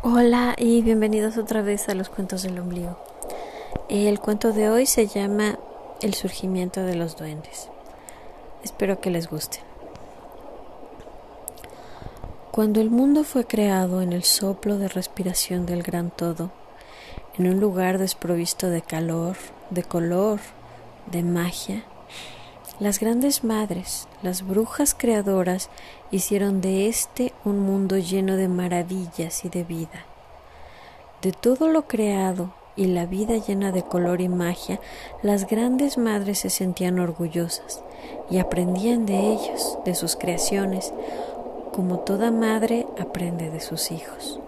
Hola y bienvenidos otra vez a los cuentos del ombligo. El cuento de hoy se llama El surgimiento de los duendes. Espero que les guste. Cuando el mundo fue creado en el soplo de respiración del gran todo, en un lugar desprovisto de calor, de color, de magia, las grandes madres, las brujas creadoras, hicieron de éste un mundo lleno de maravillas y de vida. De todo lo creado y la vida llena de color y magia, las grandes madres se sentían orgullosas y aprendían de ellos, de sus creaciones, como toda madre aprende de sus hijos.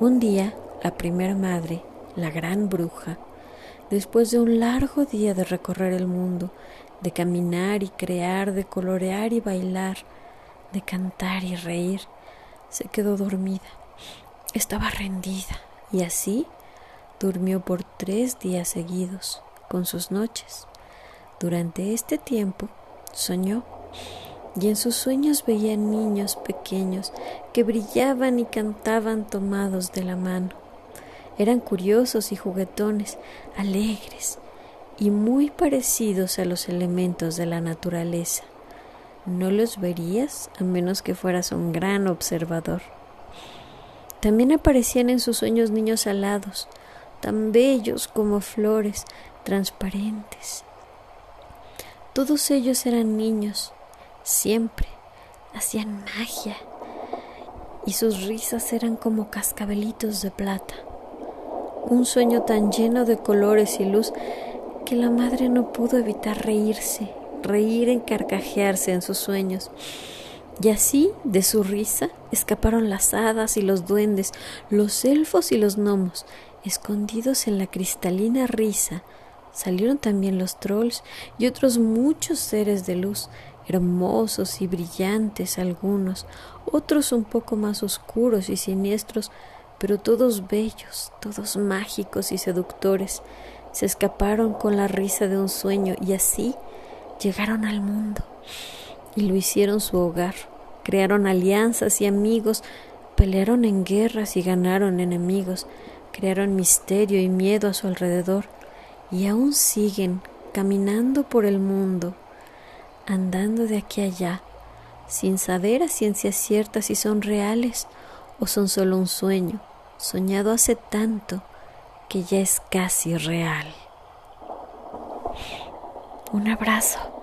Un día, la primera madre, la gran bruja, después de un largo día de recorrer el mundo, de caminar y crear, de colorear y bailar, de cantar y reír, se quedó dormida. Estaba rendida y así durmió por tres días seguidos con sus noches. Durante este tiempo soñó y en sus sueños veía niños pequeños que brillaban y cantaban tomados de la mano. Eran curiosos y juguetones, alegres y muy parecidos a los elementos de la naturaleza. No los verías a menos que fueras un gran observador. También aparecían en sus sueños niños alados, tan bellos como flores, transparentes. Todos ellos eran niños, siempre hacían magia, y sus risas eran como cascabelitos de plata. Un sueño tan lleno de colores y luz que la madre no pudo evitar reírse, reír en carcajearse en sus sueños. Y así, de su risa, escaparon las hadas y los duendes, los elfos y los gnomos. Escondidos en la cristalina risa, salieron también los trolls y otros muchos seres de luz, hermosos y brillantes algunos, otros un poco más oscuros y siniestros, pero todos bellos, todos mágicos y seductores se escaparon con la risa de un sueño y así llegaron al mundo y lo hicieron su hogar. Crearon alianzas y amigos, pelearon en guerras y ganaron enemigos, crearon misterio y miedo a su alrededor y aún siguen caminando por el mundo, andando de aquí a allá, sin saber a ciencia cierta si son reales o son solo un sueño, soñado hace tanto que ya es casi real. Un abrazo.